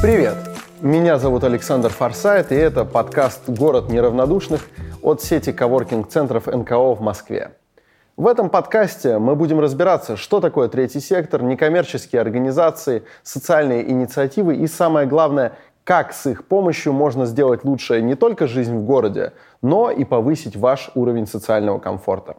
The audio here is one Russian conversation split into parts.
Привет! Меня зовут Александр Форсайт, и это подкаст «Город неравнодушных» от сети коворкинг-центров НКО в Москве. В этом подкасте мы будем разбираться, что такое третий сектор, некоммерческие организации, социальные инициативы и, самое главное, как с их помощью можно сделать лучше не только жизнь в городе, но и повысить ваш уровень социального комфорта.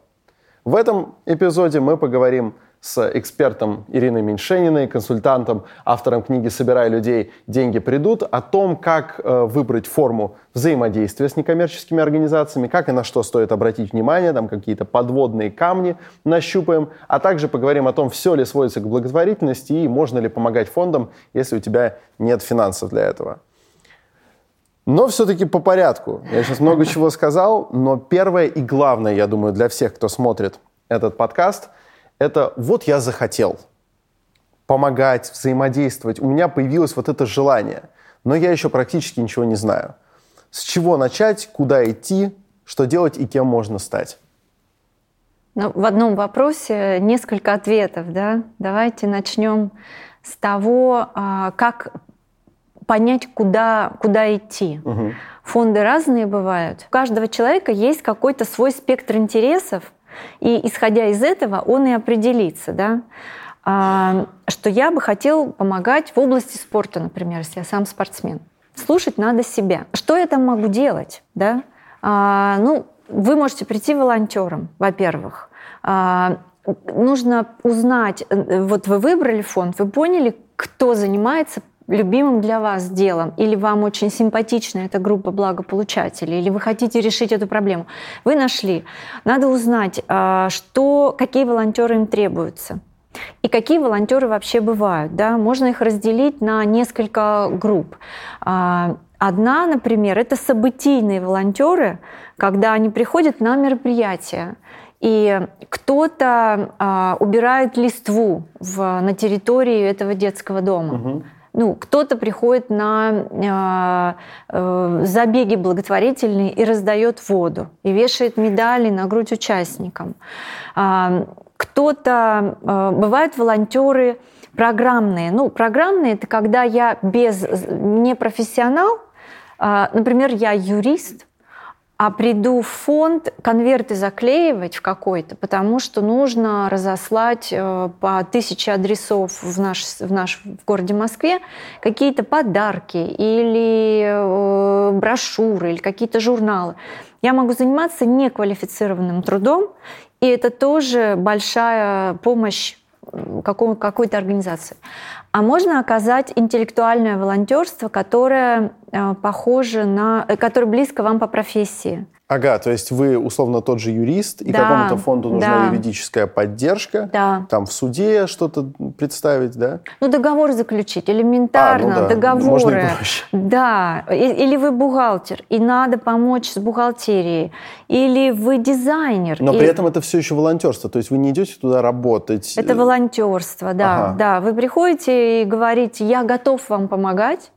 В этом эпизоде мы поговорим с экспертом Ириной Меньшениной, консультантом, автором книги «Собирай людей, деньги придут», о том, как э, выбрать форму взаимодействия с некоммерческими организациями, как и на что стоит обратить внимание, там какие-то подводные камни нащупаем, а также поговорим о том, все ли сводится к благотворительности и можно ли помогать фондам, если у тебя нет финансов для этого. Но все-таки по порядку. Я сейчас много чего сказал, но первое и главное, я думаю, для всех, кто смотрит этот подкаст – это вот я захотел помогать, взаимодействовать. У меня появилось вот это желание, но я еще практически ничего не знаю. С чего начать, куда идти, что делать и кем можно стать? Ну, в одном вопросе несколько ответов. Да? Давайте начнем с того, а, как понять, куда, куда идти. Угу. Фонды разные бывают. У каждого человека есть какой-то свой спектр интересов, и исходя из этого он и определится, да, а, что я бы хотел помогать в области спорта, например, если я сам спортсмен. Слушать надо себя. Что я там могу делать? Да? А, ну, вы можете прийти волонтером, во-первых. А, нужно узнать, э, вот вы выбрали фонд, вы поняли, кто занимается любимым для вас делом, или вам очень симпатична эта группа благополучателей, или вы хотите решить эту проблему, вы нашли. Надо узнать, а, что, какие волонтеры им требуются. И какие волонтеры вообще бывают? Да? Можно их разделить на несколько групп. А, одна, например, это событийные волонтеры, когда они приходят на мероприятия. И кто-то а, убирает листву в, на территории этого детского дома. Угу ну, кто-то приходит на э, э, забеги благотворительные и раздает воду, и вешает медали на грудь участникам. Э, кто-то, э, бывают волонтеры программные. Ну, программные это когда я без, не профессионал, э, например, я юрист, а приду в фонд конверты заклеивать в какой-то, потому что нужно разослать э, по тысяче адресов в наш, в наш в городе Москве какие-то подарки или э, брошюры или какие-то журналы. Я могу заниматься неквалифицированным трудом, и это тоже большая помощь какой-то организации. А можно оказать интеллектуальное волонтерство, которое э, похоже на, э, которое близко вам по профессии. Ага, то есть вы условно тот же юрист, и да, какому-то фонду нужна да. юридическая поддержка. Да. Там в суде что-то представить, да? Ну, договор заключить, элементарно, а, ну да. договоры. Можно и проще. Да. Или вы бухгалтер, и надо помочь с бухгалтерией. Или вы дизайнер. Но и... при этом это все еще волонтерство, то есть вы не идете туда работать. Это волонтерство, да. Ага. Да, вы приходите и говорите, я готов вам помогать,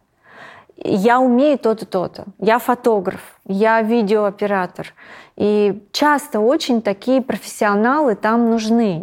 я умею то-то, то-то, я фотограф, я видеооператор. И часто очень такие профессионалы там нужны.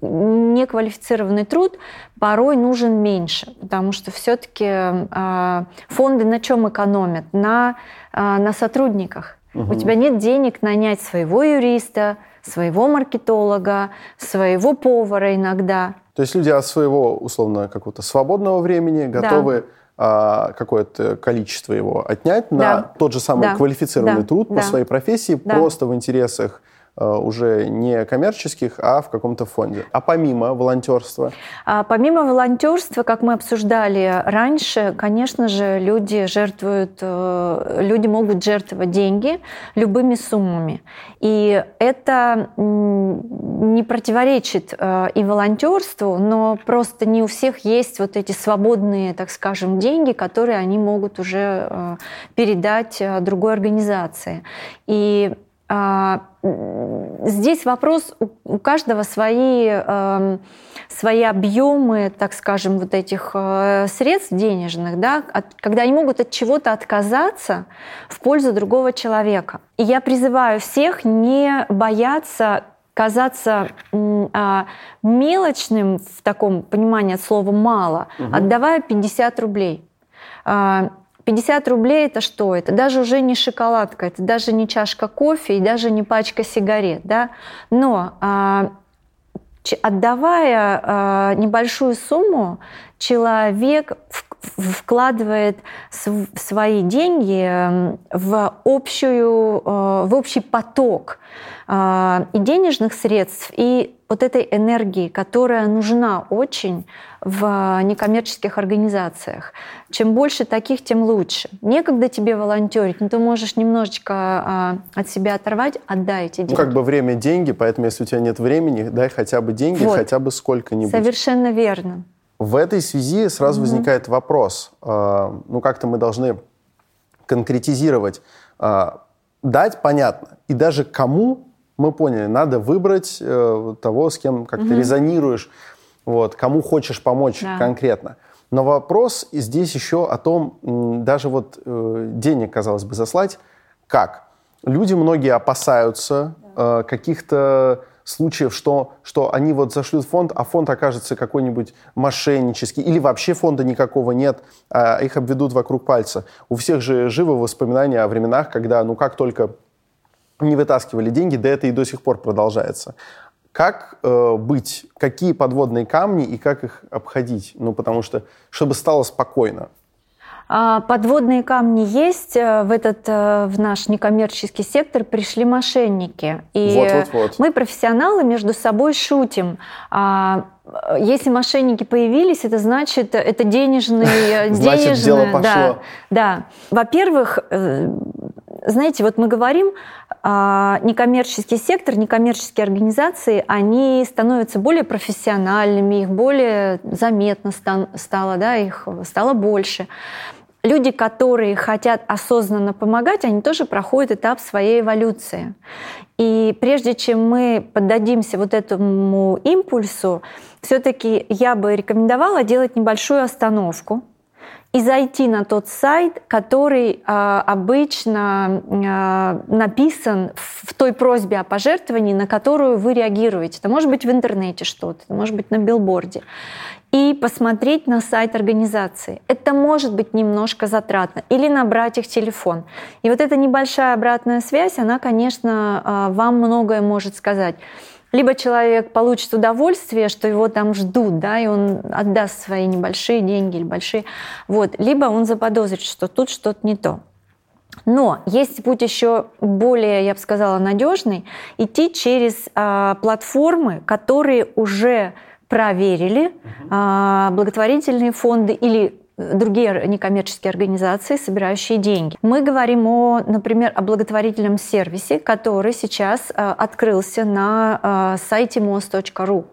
Неквалифицированный труд порой нужен меньше, потому что все-таки а, фонды на чем экономят? На, а, на сотрудниках. Угу. У тебя нет денег нанять своего юриста, своего маркетолога, своего повара иногда. То есть люди от своего, условно, какого-то свободного времени готовы да какое-то количество его отнять да. на тот же самый да. квалифицированный да. труд да. по своей профессии, да. просто в интересах уже не коммерческих, а в каком-то фонде. А помимо волонтерства? А помимо волонтерства, как мы обсуждали раньше, конечно же, люди жертвуют, э, люди могут жертвовать деньги любыми суммами. И это не противоречит э, и волонтерству, но просто не у всех есть вот эти свободные, так скажем, деньги, которые они могут уже передать другой организации. И здесь вопрос, у каждого свои, эм, свои объемы, так скажем, вот этих э, средств денежных, да, когда они могут от чего-то отказаться в пользу другого человека. И я призываю всех не бояться казаться а, мелочным в таком понимании от слова «мало», угу. отдавая 50 рублей. 50 рублей это что? Это даже уже не шоколадка, это даже не чашка кофе и даже не пачка сигарет. Да? Но отдавая небольшую сумму, человек вкладывает свои деньги эм, в, общую, э, в общий поток э, и денежных средств, и вот этой энергии, которая нужна очень в некоммерческих организациях. Чем больше таких, тем лучше. Некогда тебе волонтерить, но ты можешь немножечко э, от себя оторвать, отдай эти деньги. Ну, как бы время – деньги, поэтому если у тебя нет времени, дай хотя бы деньги, вот. хотя бы сколько-нибудь. Совершенно верно. В этой связи сразу mm-hmm. возникает вопрос, э, ну как-то мы должны конкретизировать, э, дать понятно, и даже кому мы поняли, надо выбрать э, того, с кем как mm-hmm. ты резонируешь, вот, кому хочешь помочь да. конкретно. Но вопрос здесь еще о том, даже вот э, денег, казалось бы, заслать, как? Люди многие опасаются э, каких-то случаев, что, что они вот зашлют фонд, а фонд окажется какой-нибудь мошеннический, или вообще фонда никакого нет, а их обведут вокруг пальца. У всех же живы воспоминания о временах, когда, ну, как только не вытаскивали деньги, да это и до сих пор продолжается. Как э, быть? Какие подводные камни и как их обходить? Ну, потому что, чтобы стало спокойно. А, подводные камни есть. Э, в этот э, в наш некоммерческий сектор пришли мошенники. И вот, вот, вот. мы, профессионалы, между собой шутим. А, если мошенники появились, это значит, это денежные... Значит, денежные, дело пошло. Да, да. Во-первых, э, знаете, вот мы говорим, а, некоммерческий сектор, некоммерческие организации, они становятся более профессиональными, их более заметно стало, да, их стало больше люди, которые хотят осознанно помогать, они тоже проходят этап своей эволюции. И прежде чем мы поддадимся вот этому импульсу, все-таки я бы рекомендовала делать небольшую остановку, и зайти на тот сайт, который э, обычно э, написан в той просьбе о пожертвовании, на которую вы реагируете. Это может быть в интернете что-то, это может быть на билборде и посмотреть на сайт организации. Это может быть немножко затратно. Или набрать их телефон. И вот эта небольшая обратная связь, она, конечно, а, вам многое может сказать. Либо человек получит удовольствие, что его там ждут, да, и он отдаст свои небольшие деньги или большие, вот, либо он заподозрит, что тут что-то не то. Но есть путь еще более, я бы сказала, надежный, идти через э, платформы, которые уже проверили угу. благотворительные фонды или другие некоммерческие организации, собирающие деньги. Мы говорим о, например, о благотворительном сервисе, который сейчас э, открылся на э, сайте mos.ru.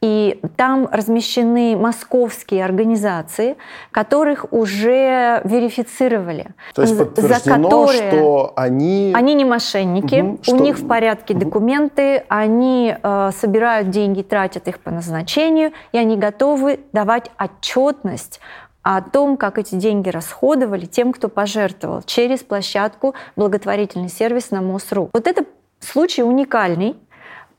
И там размещены московские организации, которых уже верифицировали. То есть подтверждено, которые... что они... Они не мошенники, угу, у что... них в порядке угу. документы, они э, собирают деньги, тратят их по назначению, и они готовы давать отчетность о том, как эти деньги расходовали тем, кто пожертвовал через площадку благотворительный сервис на МОСРУ. Вот это случай уникальный,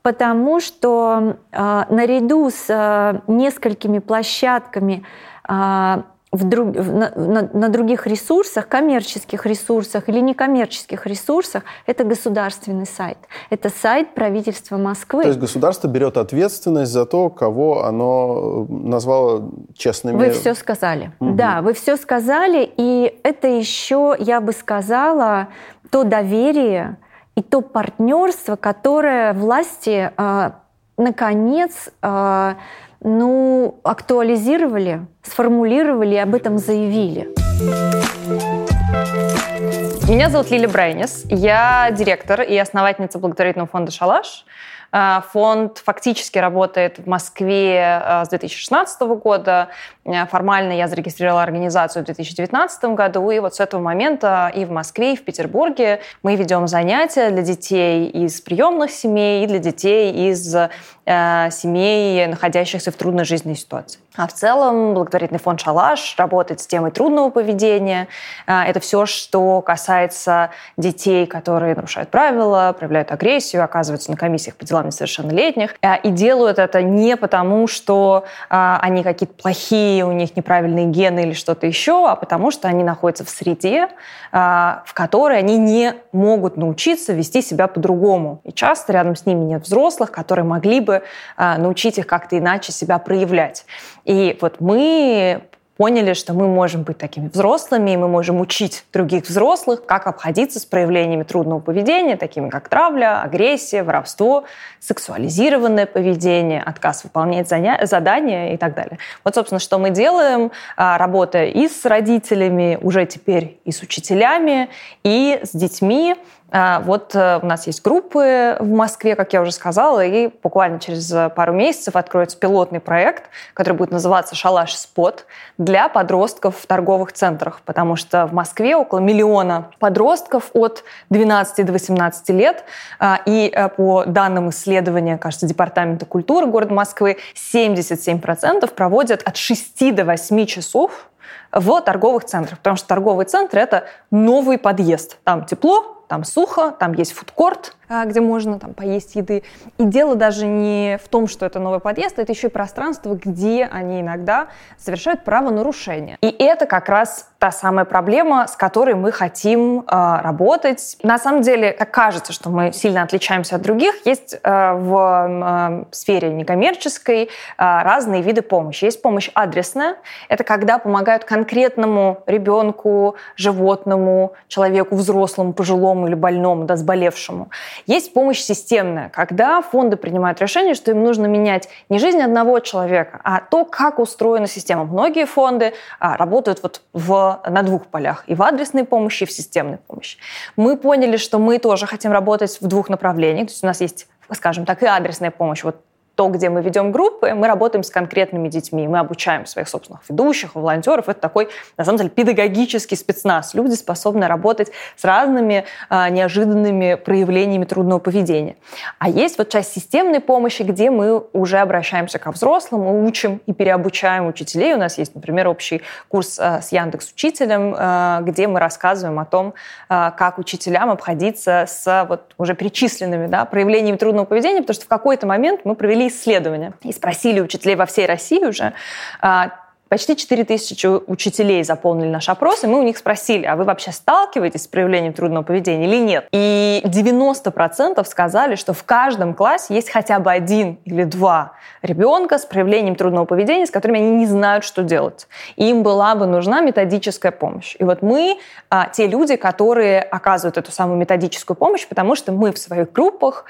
потому что э, наряду с э, несколькими площадками э, в друг, на, на, на других ресурсах, коммерческих ресурсах или некоммерческих ресурсах, это государственный сайт. Это сайт правительства Москвы. То есть государство берет ответственность за то, кого оно назвало честными. Вы все сказали. Угу. Да, вы все сказали, и это еще, я бы сказала, то доверие и то партнерство, которое власти э, наконец э, ну, актуализировали, сформулировали и об этом заявили. Меня зовут Лили Брайнис. Я директор и основательница благотворительного фонда «Шалаш». А, фонд фактически работает в Москве а, с 2016 года. А, формально я зарегистрировала организацию в 2019 году. И вот с этого момента и в Москве, и в Петербурге мы ведем занятия для детей из приемных семей и для детей из э, семей, находящихся в трудной жизненной ситуации. А в целом благотворительный фонд «Шалаш» работает с темой трудного поведения. Э, это все, что касается детей, которые нарушают правила, проявляют агрессию, оказываются на комиссиях по делам несовершеннолетних. Э, и делают это не потому, что э, они какие-то плохие, у них неправильные гены или что-то еще, а потому что они находятся в среде, э, в которой они не могут научиться вести себя по-другому. И часто рядом с ними нет взрослых, которые могли бы э, научить их как-то иначе себя проявлять. И вот мы поняли, что мы можем быть такими взрослыми, и мы можем учить других взрослых, как обходиться с проявлениями трудного поведения, такими как травля, агрессия, воровство, сексуализированное поведение, отказ выполнять задания и так далее. Вот, собственно, что мы делаем, а, работая и с родителями, уже теперь и с учителями, и с детьми, вот э, у нас есть группы в Москве, как я уже сказала, и буквально через пару месяцев откроется пилотный проект, который будет называться «Шалаш Спот» для подростков в торговых центрах, потому что в Москве около миллиона подростков от 12 до 18 лет, а, и э, по данным исследования, кажется, Департамента культуры города Москвы, 77% проводят от 6 до 8 часов в торговых центрах, потому что торговый центр – это новый подъезд. Там тепло, там сухо, там есть фудкорт, где можно там поесть еды. И дело даже не в том, что это новый подъезд, это еще и пространство, где они иногда совершают правонарушения. И это как раз та самая проблема, с которой мы хотим э, работать. На самом деле, как кажется, что мы сильно отличаемся от других, есть э, в э, сфере некоммерческой э, разные виды помощи. Есть помощь адресная, это когда помогают конкретному ребенку, животному, человеку взрослому, пожилому или больному, да, сболевшему. Есть помощь системная, когда фонды принимают решение, что им нужно менять не жизнь одного человека, а то, как устроена система. Многие фонды а, работают вот в, на двух полях, и в адресной помощи, и в системной помощи. Мы поняли, что мы тоже хотим работать в двух направлениях. То есть у нас есть скажем так, и адресная помощь. Вот то, где мы ведем группы, мы работаем с конкретными детьми, мы обучаем своих собственных ведущих, волонтеров. Это такой, на самом деле, педагогический спецназ. Люди способны работать с разными а, неожиданными проявлениями трудного поведения. А есть вот часть системной помощи, где мы уже обращаемся ко взрослым, мы учим и переобучаем учителей. У нас есть, например, общий курс а, с Яндекс Учителем, а, где мы рассказываем о том, а, как учителям обходиться с вот уже перечисленными да, проявлениями трудного поведения, потому что в какой-то момент мы провели исследования и спросили учителей во всей России уже, а, Почти 4 тысячи учителей заполнили наш опрос, и мы у них спросили, а вы вообще сталкиваетесь с проявлением трудного поведения или нет? И 90% сказали, что в каждом классе есть хотя бы один или два ребенка с проявлением трудного поведения, с которыми они не знают, что делать. Им была бы нужна методическая помощь. И вот мы а, те люди, которые оказывают эту самую методическую помощь, потому что мы в своих группах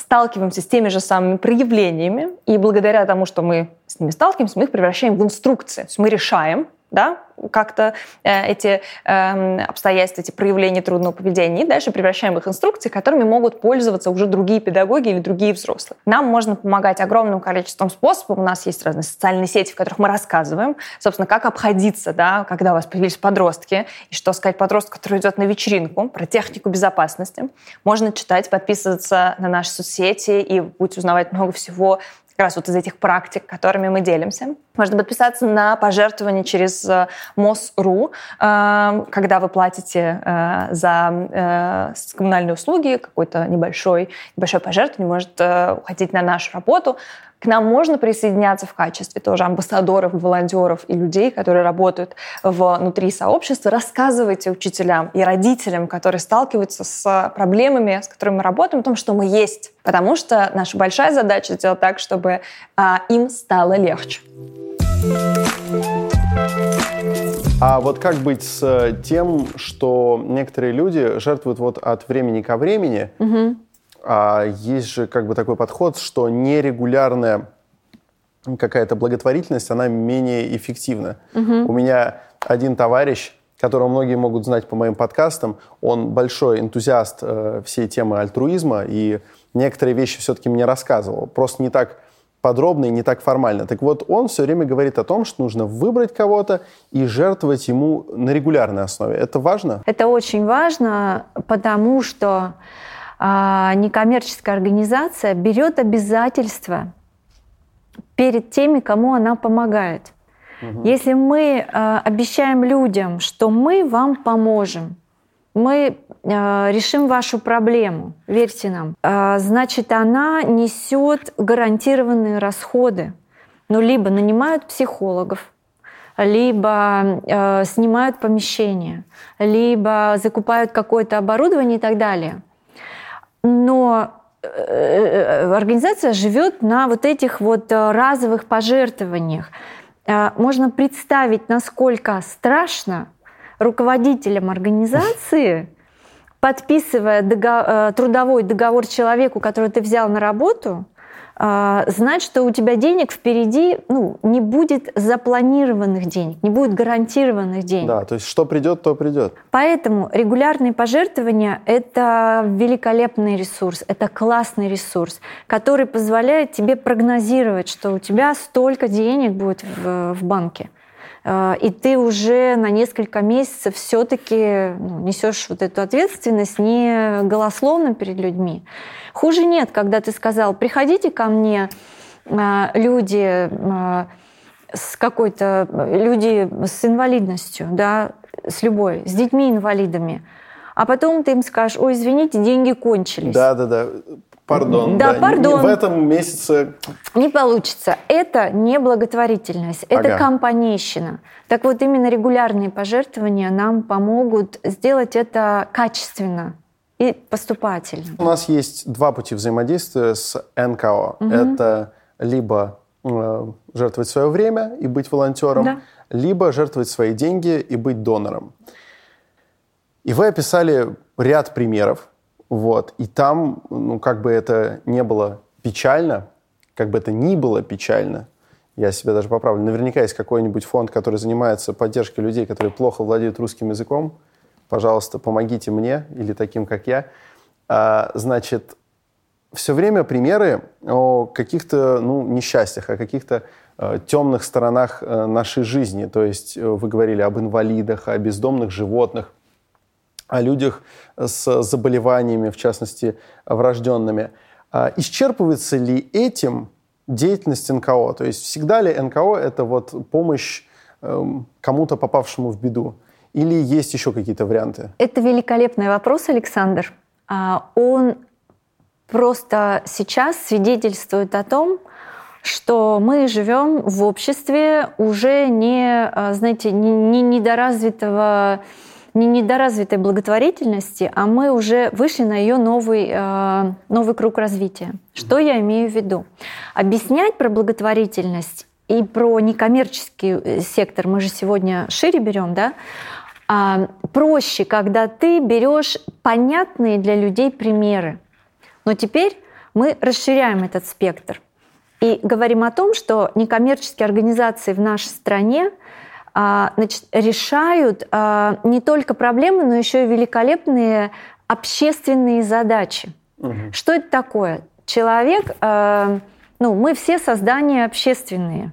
сталкиваемся с теми же самыми проявлениями, и благодаря тому, что мы с ними сталкиваемся, мы их превращаем в инструкции. То есть мы решаем, да, как-то э, эти э, обстоятельства, эти проявления трудного поведения, и дальше превращаем их в инструкции, которыми могут пользоваться уже другие педагоги или другие взрослые. Нам можно помогать огромным количеством способов. У нас есть разные социальные сети, в которых мы рассказываем, собственно, как обходиться, да, когда у вас появились подростки, и что сказать подростку, который идет на вечеринку, про технику безопасности. Можно читать, подписываться на наши соцсети и будете узнавать много всего как раз вот из этих практик, которыми мы делимся. Можно подписаться на пожертвования через э, МОСРУ, э, когда вы платите э, за коммунальные услуги, какой-то небольшой, небольшое пожертвование может уходить на нашу работу. К нам можно присоединяться в качестве тоже амбассадоров, волонтеров и людей, которые работают внутри сообщества. Рассказывайте учителям и родителям, которые сталкиваются с проблемами, с которыми мы работаем, о том, что мы есть. Потому что наша большая задача сделать так, чтобы им стало легче. А вот как быть с тем, что некоторые люди жертвуют вот от времени ко времени, угу. А есть же как бы такой подход, что нерегулярная какая-то благотворительность, она менее эффективна. Угу. У меня один товарищ, которого многие могут знать по моим подкастам, он большой энтузиаст э, всей темы альтруизма, и некоторые вещи все-таки мне рассказывал. Просто не так подробно и не так формально. Так вот, он все время говорит о том, что нужно выбрать кого-то и жертвовать ему на регулярной основе. Это важно? Это очень важно, потому что а, некоммерческая организация берет обязательства перед теми, кому она помогает. Угу. Если мы а, обещаем людям, что мы вам поможем, мы решим вашу проблему, верьте нам, э, значит, она несет гарантированные расходы. Ну, либо нанимают психологов, либо э, снимают помещение, либо закупают какое-то оборудование и так далее. Но э, э, организация живет на вот этих вот разовых пожертвованиях. Можно представить, насколько страшно руководителем организации, подписывая договор, трудовой договор человеку, которого ты взял на работу, а, знать, что у тебя денег впереди ну, не будет запланированных денег, не будет гарантированных денег. Да, то есть что придет, то придет. Поэтому регулярные пожертвования – это великолепный ресурс, это классный ресурс, который позволяет тебе прогнозировать, что у тебя столько денег будет в, в банке и ты уже на несколько месяцев все-таки ну, несешь вот эту ответственность не голословно перед людьми. Хуже нет, когда ты сказал, приходите ко мне а, люди а, с какой-то, люди с инвалидностью, да, с любой, с детьми-инвалидами, а потом ты им скажешь, ой, извините, деньги кончились. Да, да, да. Пардон. Да, да пардон. В этом месяце... Не получится. Это не благотворительность, это ага. компанейщина. Так вот, именно регулярные пожертвования нам помогут сделать это качественно и поступательно. У нас есть два пути взаимодействия с НКО. Угу. Это либо э, жертвовать свое время и быть волонтером, да. либо жертвовать свои деньги и быть донором. И вы описали ряд примеров, вот. И там, ну, как бы это не было печально, как бы это ни было печально, я себя даже поправлю, наверняка есть какой-нибудь фонд, который занимается поддержкой людей, которые плохо владеют русским языком. Пожалуйста, помогите мне или таким, как я. А, значит, все время примеры о каких-то ну, несчастьях, о каких-то э, темных сторонах э, нашей жизни. То есть э, вы говорили об инвалидах, о бездомных животных о людях с заболеваниями, в частности, врожденными. А исчерпывается ли этим деятельность НКО? То есть всегда ли НКО – это вот помощь эм, кому-то, попавшему в беду? Или есть еще какие-то варианты? Это великолепный вопрос, Александр. А, он просто сейчас свидетельствует о том, что мы живем в обществе уже не, а, знаете, не, не недоразвитого не недоразвитой благотворительности, а мы уже вышли на ее новый, э, новый круг развития. Что я имею в виду? Объяснять про благотворительность и про некоммерческий э, сектор, мы же сегодня шире берем, да, а, проще, когда ты берешь понятные для людей примеры. Но теперь мы расширяем этот спектр и говорим о том, что некоммерческие организации в нашей стране значит, решают а, не только проблемы, но еще и великолепные общественные задачи. Угу. Что это такое? Человек, а, ну, мы все создания общественные.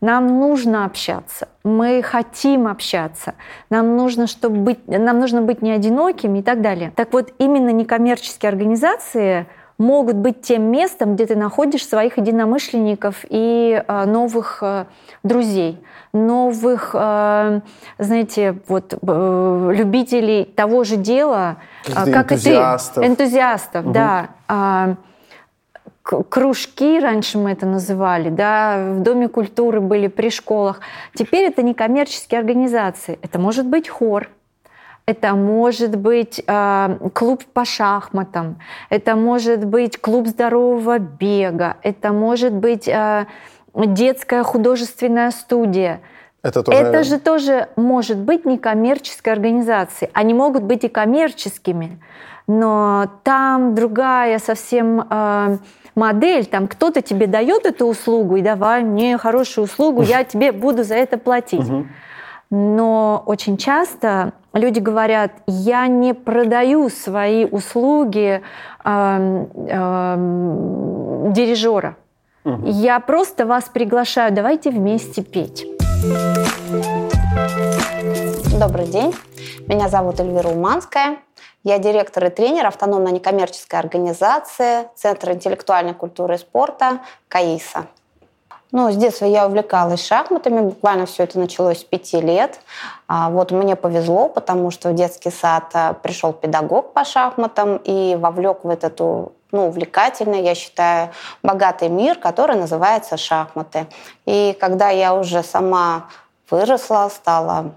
Нам нужно общаться, мы хотим общаться, нам нужно, чтобы быть, нам нужно быть не одинокими и так далее. Так вот, именно некоммерческие организации могут быть тем местом, где ты находишь своих единомышленников и э, новых э, друзей, новых, э, знаете, вот любителей того же дела, как энтузиастов. и ты, энтузиастов, угу. да. Э, кружки, раньше мы это называли, да, в Доме культуры были при школах. Теперь это не коммерческие организации, это может быть хор, это может быть э, клуб по шахматам, это может быть клуб здорового бега, это может быть э, детская художественная студия. Это, тоже... это же тоже может быть некоммерческой организацией. Они могут быть и коммерческими, но там другая совсем э, модель. Там кто-то тебе дает эту услугу и давай мне хорошую услугу, я тебе буду за это платить. Но очень часто люди говорят, я не продаю свои услуги э, э, дирижера. Угу. Я просто вас приглашаю, давайте вместе петь. Добрый день, меня зовут Эльвира Уманская. Я директор и тренер автономной некоммерческой организации Центра интеллектуальной культуры и спорта КАИСа. Ну, с детства я увлекалась шахматами, буквально все это началось с пяти лет. А вот мне повезло, потому что в детский сад а, пришел педагог по шахматам и вовлек в этот ну, увлекательный, я считаю, богатый мир, который называется шахматы. И когда я уже сама выросла, стала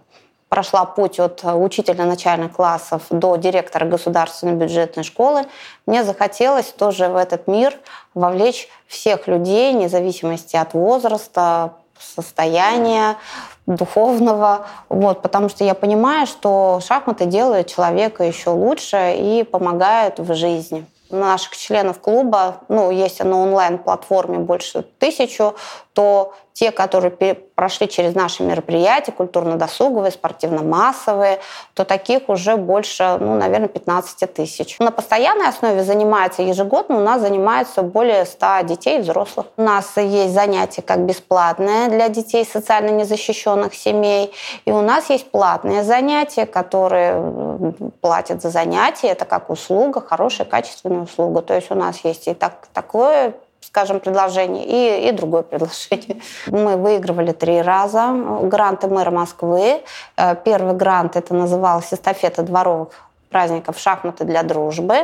прошла путь от учителя начальных классов до директора государственной бюджетной школы, мне захотелось тоже в этот мир вовлечь всех людей, вне зависимости от возраста, состояния, духовного, вот, потому что я понимаю, что шахматы делают человека еще лучше и помогают в жизни. Наших членов клуба, ну, есть на онлайн-платформе больше тысячу, то те, которые прошли через наши мероприятия, культурно-досуговые, спортивно-массовые, то таких уже больше, ну, наверное, 15 тысяч. На постоянной основе занимается ежегодно, у нас занимается более 100 детей и взрослых. У нас есть занятия как бесплатные для детей социально незащищенных семей, и у нас есть платные занятия, которые платят за занятия, это как услуга, хорошая, качественная услуга. То есть у нас есть и так, такое скажем, предложение и, и другое предложение. Мы выигрывали три раза гранты мэра Москвы. Э, первый грант это назывался «Эстафета дворовых праздников «Шахматы для дружбы».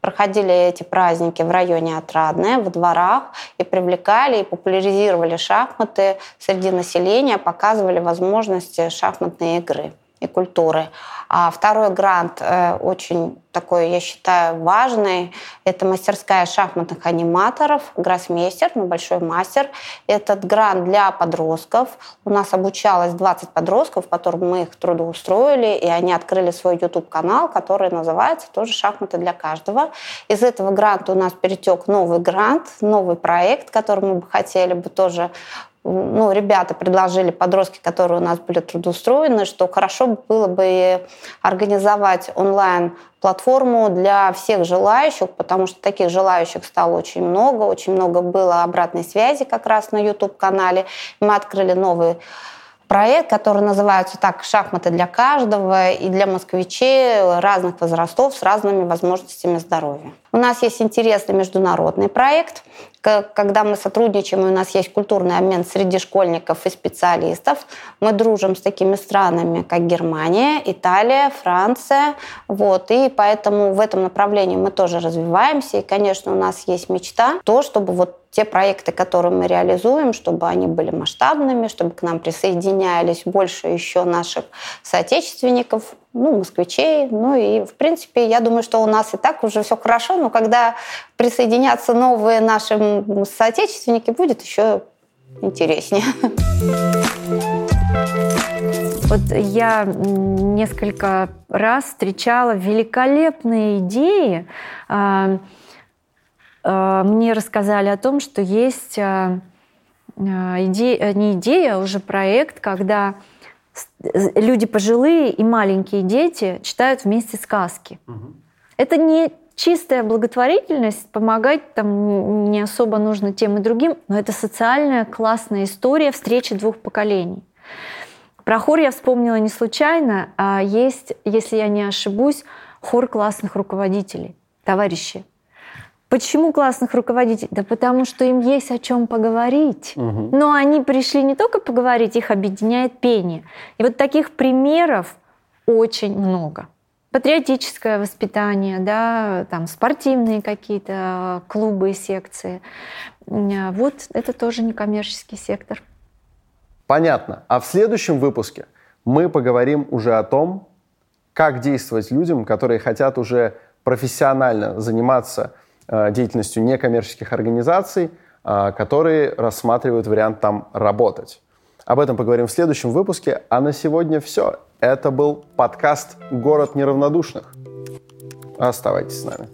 Проходили эти праздники в районе Отрадное, в дворах, и привлекали и популяризировали шахматы среди населения, показывали возможности шахматной игры и культуры. А второй грант э, очень такой, я считаю, важный. Это мастерская шахматных аниматоров, гроссмейстер, ну, большой мастер. Этот грант для подростков. У нас обучалось 20 подростков, которым мы их трудоустроили, и они открыли свой YouTube-канал, который называется тоже «Шахматы для каждого». Из этого гранта у нас перетек новый грант, новый проект, который мы бы хотели бы тоже ну, ребята предложили, подростки, которые у нас были трудоустроены, что хорошо было бы организовать онлайн платформу для всех желающих, потому что таких желающих стало очень много, очень много было обратной связи как раз на YouTube-канале. Мы открыли новый проект, который называется так «Шахматы для каждого» и для москвичей разных возрастов с разными возможностями здоровья. У нас есть интересный международный проект, когда мы сотрудничаем, и у нас есть культурный обмен среди школьников и специалистов. Мы дружим с такими странами, как Германия, Италия, Франция. Вот, и поэтому в этом направлении мы тоже развиваемся. И, конечно, у нас есть мечта, то, чтобы вот те проекты, которые мы реализуем, чтобы они были масштабными, чтобы к нам присоединялись больше еще наших соотечественников, ну, москвичей. Ну и, в принципе, я думаю, что у нас и так уже все хорошо, но когда присоединятся новые наши соотечественники, будет еще интереснее. Вот я несколько раз встречала великолепные идеи, а, Э, мне рассказали о том, что есть э, идея, не идея, а уже проект, когда люди пожилые и маленькие дети читают вместе сказки. Угу. Это не чистая благотворительность, помогать там не особо нужно тем и другим, но это социальная классная история встречи двух поколений. Про хор я вспомнила не случайно, а есть, если я не ошибусь, хор классных руководителей, товарищи. Почему классных руководителей? Да потому что им есть о чем поговорить. Угу. Но они пришли не только поговорить, их объединяет пение. И вот таких примеров очень много. Патриотическое воспитание, да, там спортивные какие-то клубы и секции. Вот это тоже некоммерческий сектор. Понятно. А в следующем выпуске мы поговорим уже о том, как действовать людям, которые хотят уже профессионально заниматься Э, деятельностью некоммерческих организаций, э, которые рассматривают вариант там работать. Об этом поговорим в следующем выпуске, а на сегодня все. Это был подкаст «Город неравнодушных». Оставайтесь с нами.